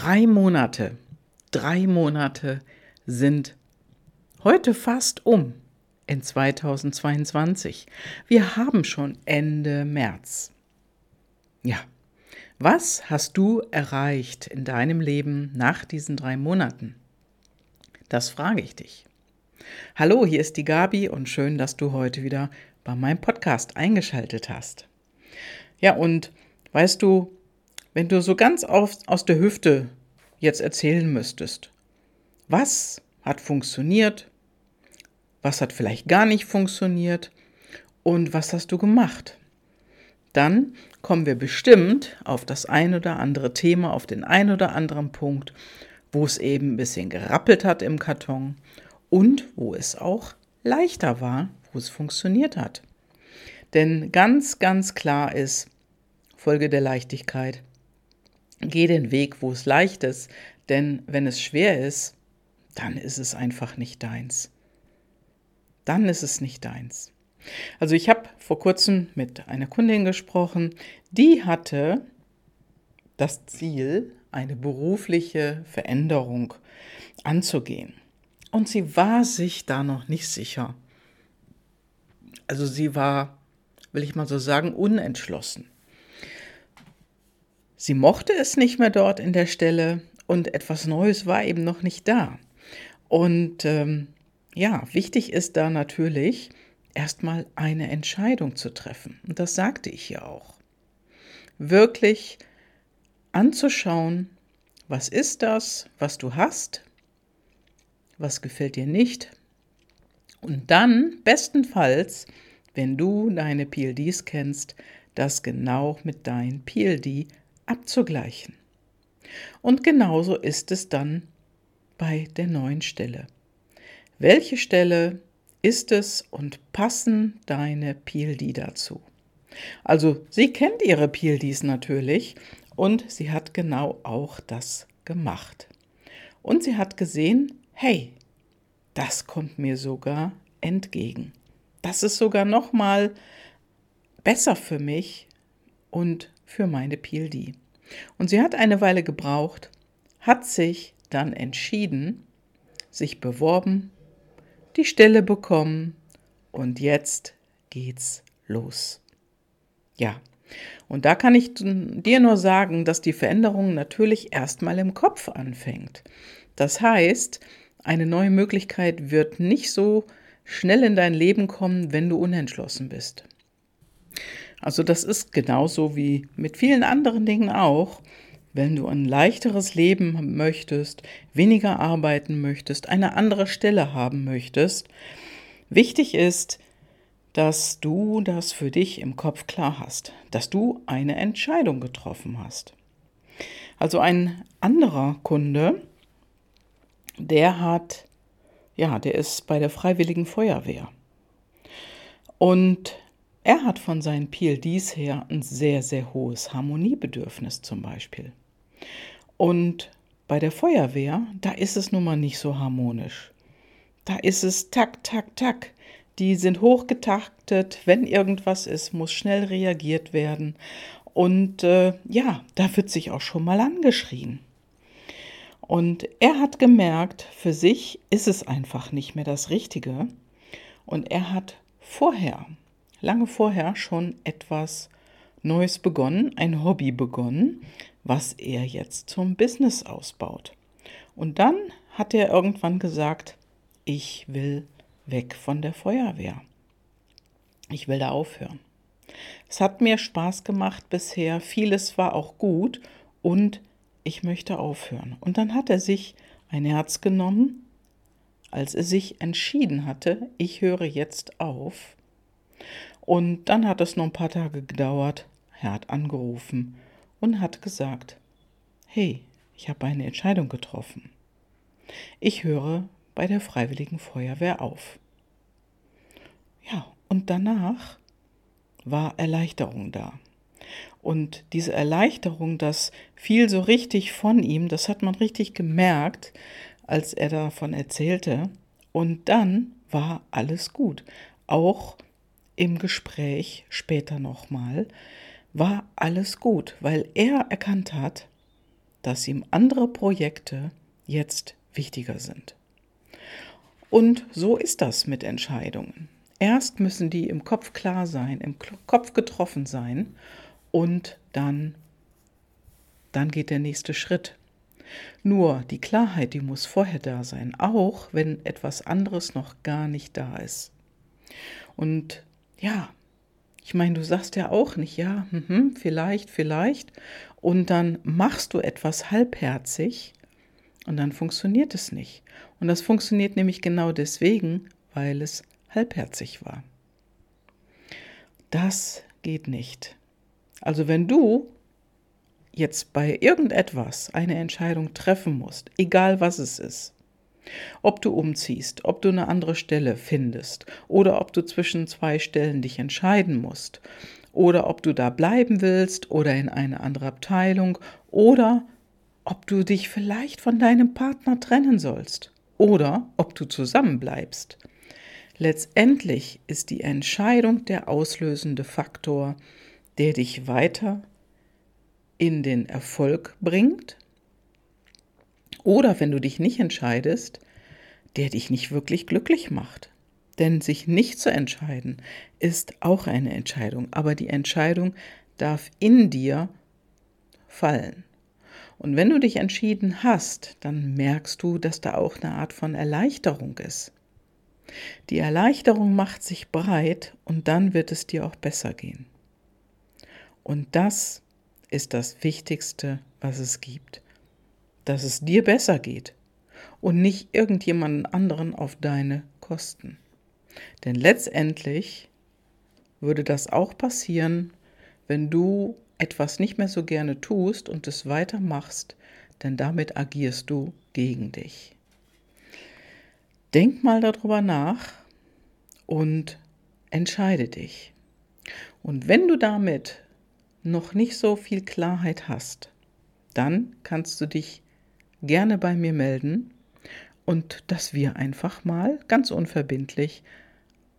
Drei Monate, drei Monate sind heute fast um in 2022. Wir haben schon Ende März. Ja, was hast du erreicht in deinem Leben nach diesen drei Monaten? Das frage ich dich. Hallo, hier ist die Gabi und schön, dass du heute wieder bei meinem Podcast eingeschaltet hast. Ja, und weißt du, wenn du so ganz aus, aus der Hüfte jetzt erzählen müsstest, was hat funktioniert, was hat vielleicht gar nicht funktioniert und was hast du gemacht, dann kommen wir bestimmt auf das ein oder andere Thema, auf den ein oder anderen Punkt, wo es eben ein bisschen gerappelt hat im Karton und wo es auch leichter war, wo es funktioniert hat. Denn ganz, ganz klar ist, Folge der Leichtigkeit, Geh den Weg, wo es leicht ist, denn wenn es schwer ist, dann ist es einfach nicht deins. Dann ist es nicht deins. Also ich habe vor kurzem mit einer Kundin gesprochen, die hatte das Ziel, eine berufliche Veränderung anzugehen. Und sie war sich da noch nicht sicher. Also sie war, will ich mal so sagen, unentschlossen. Sie mochte es nicht mehr dort in der Stelle und etwas Neues war eben noch nicht da. Und ähm, ja, wichtig ist da natürlich erstmal eine Entscheidung zu treffen. Und das sagte ich ja auch. Wirklich anzuschauen, was ist das, was du hast, was gefällt dir nicht. Und dann bestenfalls, wenn du deine PLDs kennst, das genau mit deinen PLD abzugleichen. Und genauso ist es dann bei der neuen Stelle. Welche Stelle ist es und passen deine PLD dazu? Also sie kennt ihre PLDs natürlich und sie hat genau auch das gemacht. Und sie hat gesehen, hey, das kommt mir sogar entgegen. Das ist sogar noch mal besser für mich und für meine PLD. Und sie hat eine Weile gebraucht, hat sich dann entschieden, sich beworben, die Stelle bekommen und jetzt geht's los. Ja, und da kann ich dir nur sagen, dass die Veränderung natürlich erstmal im Kopf anfängt. Das heißt, eine neue Möglichkeit wird nicht so schnell in dein Leben kommen, wenn du unentschlossen bist. Also das ist genauso wie mit vielen anderen Dingen auch. Wenn du ein leichteres Leben möchtest, weniger arbeiten möchtest, eine andere Stelle haben möchtest, wichtig ist, dass du das für dich im Kopf klar hast, dass du eine Entscheidung getroffen hast. Also ein anderer Kunde, der hat, ja, der ist bei der Freiwilligen Feuerwehr. Und er hat von seinen PLDs her ein sehr, sehr hohes Harmoniebedürfnis zum Beispiel. Und bei der Feuerwehr, da ist es nun mal nicht so harmonisch. Da ist es tak, tak, tak. Die sind hochgetaktet. Wenn irgendwas ist, muss schnell reagiert werden. Und äh, ja, da wird sich auch schon mal angeschrien. Und er hat gemerkt, für sich ist es einfach nicht mehr das Richtige. Und er hat vorher lange vorher schon etwas Neues begonnen, ein Hobby begonnen, was er jetzt zum Business ausbaut. Und dann hat er irgendwann gesagt, ich will weg von der Feuerwehr. Ich will da aufhören. Es hat mir Spaß gemacht bisher, vieles war auch gut und ich möchte aufhören. Und dann hat er sich ein Herz genommen, als er sich entschieden hatte, ich höre jetzt auf, und dann hat es noch ein paar Tage gedauert. Er hat angerufen und hat gesagt, hey, ich habe eine Entscheidung getroffen. Ich höre bei der Freiwilligen Feuerwehr auf. Ja, und danach war Erleichterung da. Und diese Erleichterung, das fiel so richtig von ihm, das hat man richtig gemerkt, als er davon erzählte. Und dann war alles gut. Auch im Gespräch später nochmal, war alles gut, weil er erkannt hat, dass ihm andere Projekte jetzt wichtiger sind. Und so ist das mit Entscheidungen. Erst müssen die im Kopf klar sein, im Kopf getroffen sein und dann, dann geht der nächste Schritt. Nur die Klarheit, die muss vorher da sein, auch wenn etwas anderes noch gar nicht da ist. Und ja, ich meine, du sagst ja auch nicht, ja, mh, vielleicht, vielleicht, und dann machst du etwas halbherzig und dann funktioniert es nicht. Und das funktioniert nämlich genau deswegen, weil es halbherzig war. Das geht nicht. Also wenn du jetzt bei irgendetwas eine Entscheidung treffen musst, egal was es ist, ob du umziehst, ob du eine andere Stelle findest oder ob du zwischen zwei Stellen dich entscheiden musst oder ob du da bleiben willst oder in eine andere Abteilung oder ob du dich vielleicht von deinem Partner trennen sollst oder ob du zusammenbleibst. Letztendlich ist die Entscheidung der auslösende Faktor, der dich weiter in den Erfolg bringt oder wenn du dich nicht entscheidest, der dich nicht wirklich glücklich macht. Denn sich nicht zu entscheiden ist auch eine Entscheidung, aber die Entscheidung darf in dir fallen. Und wenn du dich entschieden hast, dann merkst du, dass da auch eine Art von Erleichterung ist. Die Erleichterung macht sich breit und dann wird es dir auch besser gehen. Und das ist das Wichtigste, was es gibt. Dass es dir besser geht und nicht irgendjemanden anderen auf deine Kosten. Denn letztendlich würde das auch passieren, wenn du etwas nicht mehr so gerne tust und es weitermachst, denn damit agierst du gegen dich. Denk mal darüber nach und entscheide dich. Und wenn du damit noch nicht so viel Klarheit hast, dann kannst du dich gerne bei mir melden und dass wir einfach mal ganz unverbindlich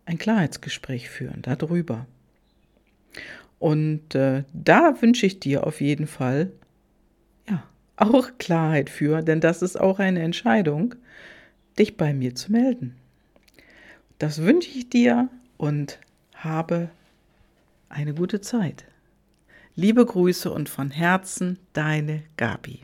ein Klarheitsgespräch führen darüber. Und äh, da wünsche ich dir auf jeden Fall ja auch Klarheit für, denn das ist auch eine Entscheidung, dich bei mir zu melden. Das wünsche ich dir und habe eine gute Zeit. Liebe Grüße und von Herzen deine Gabi.